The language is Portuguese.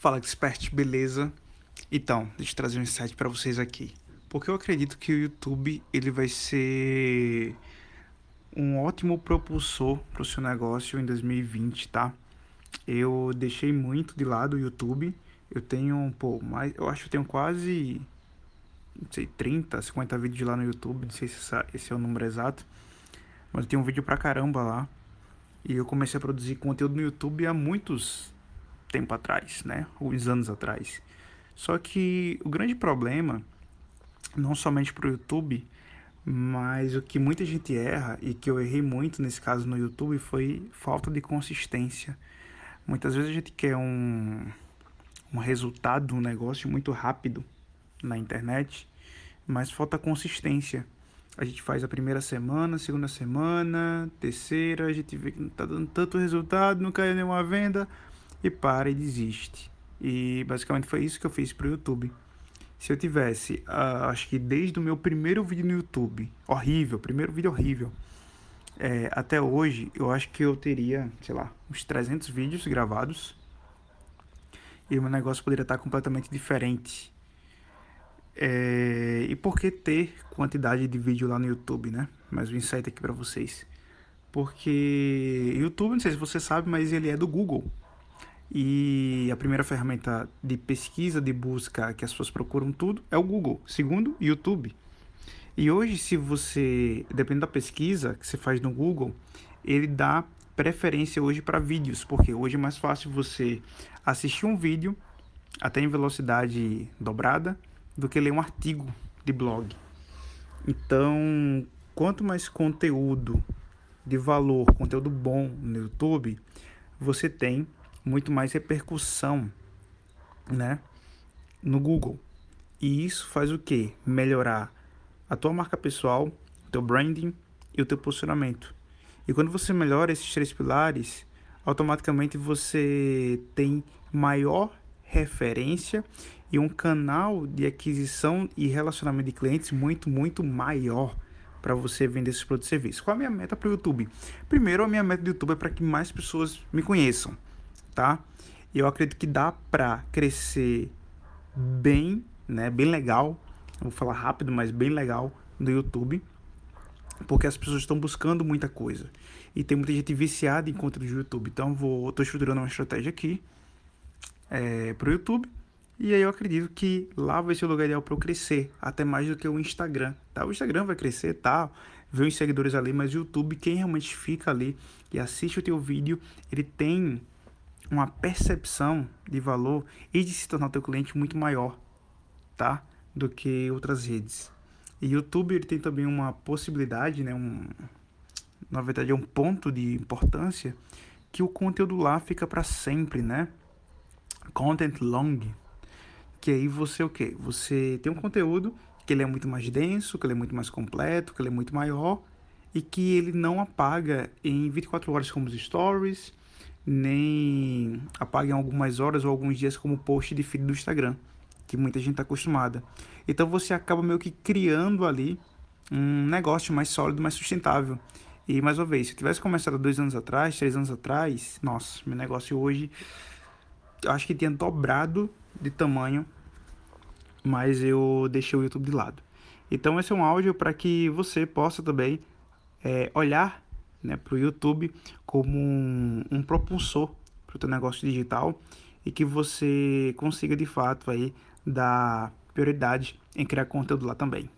Fala expert, beleza? Então, deixa eu trazer um insight para vocês aqui. Porque eu acredito que o YouTube ele vai ser um ótimo propulsor para o seu negócio em 2020, tá? Eu deixei muito de lado o YouTube. Eu tenho, pô, mais, eu acho que tenho quase não sei, 30, 50 vídeos lá no YouTube, não sei se esse é o número exato. Mas eu tenho um vídeo pra caramba lá. E eu comecei a produzir conteúdo no YouTube há muitos tempo atrás, né? Alguns anos atrás. Só que o grande problema, não somente para o YouTube, mas o que muita gente erra e que eu errei muito nesse caso no YouTube foi falta de consistência. Muitas vezes a gente quer um, um resultado, um negócio muito rápido na internet, mas falta consistência. A gente faz a primeira semana, segunda semana, terceira, a gente vê que não está dando tanto resultado, não caiu nenhuma venda, e para e desiste. E basicamente foi isso que eu fiz para o YouTube. Se eu tivesse, uh, acho que desde o meu primeiro vídeo no YouTube, horrível, primeiro vídeo horrível, é, até hoje, eu acho que eu teria, sei lá, uns 300 vídeos gravados e o meu negócio poderia estar completamente diferente. É, e por que ter quantidade de vídeo lá no YouTube, né? Mais um insight aqui para vocês. Porque YouTube, não sei se você sabe, mas ele é do Google. E a primeira ferramenta de pesquisa, de busca que as pessoas procuram tudo é o Google. Segundo, YouTube. E hoje, se você, dependendo da pesquisa que você faz no Google, ele dá preferência hoje para vídeos, porque hoje é mais fácil você assistir um vídeo até em velocidade dobrada do que ler um artigo de blog. Então, quanto mais conteúdo de valor, conteúdo bom no YouTube, você tem muito mais repercussão, né, no Google. E isso faz o que? Melhorar a tua marca pessoal, teu branding e o teu posicionamento. E quando você melhora esses três pilares, automaticamente você tem maior referência e um canal de aquisição e relacionamento de clientes muito, muito maior para você vender esses produtos e serviços. Qual a minha meta para o YouTube? Primeiro, a minha meta do YouTube é para que mais pessoas me conheçam tá? Eu acredito que dá para crescer bem, né? Bem legal. Vou falar rápido, mas bem legal no YouTube. Porque as pessoas estão buscando muita coisa. E tem muita gente viciada em conteúdo do YouTube. Então vou tô estruturando uma estratégia aqui é, pro YouTube. E aí eu acredito que lá vai ser o lugar ideal para eu crescer, até mais do que o Instagram, tá? O Instagram vai crescer, tá? Vê os seguidores ali, mas o YouTube, quem realmente fica ali e assiste o teu vídeo, ele tem uma percepção de valor e de se tornar teu cliente muito maior, tá? Do que outras redes. E YouTube ele tem também uma possibilidade, né? Um, na verdade é um ponto de importância que o conteúdo lá fica para sempre, né? Content long, que aí você o quê? Você tem um conteúdo que ele é muito mais denso, que ele é muito mais completo, que ele é muito maior e que ele não apaga em 24 horas como os stories, nem apaguem algumas horas ou alguns dias como post de feed do Instagram, que muita gente está acostumada. Então você acaba meio que criando ali um negócio mais sólido, mais sustentável. E mais uma vez, se eu tivesse começado dois anos atrás, três anos atrás, nossa, meu negócio hoje acho que tinha dobrado de tamanho, mas eu deixei o YouTube de lado. Então esse é um áudio para que você possa também é, olhar né, para o YouTube como um, um propulsor para o teu negócio digital e que você consiga de fato aí dar prioridade em criar conteúdo lá também.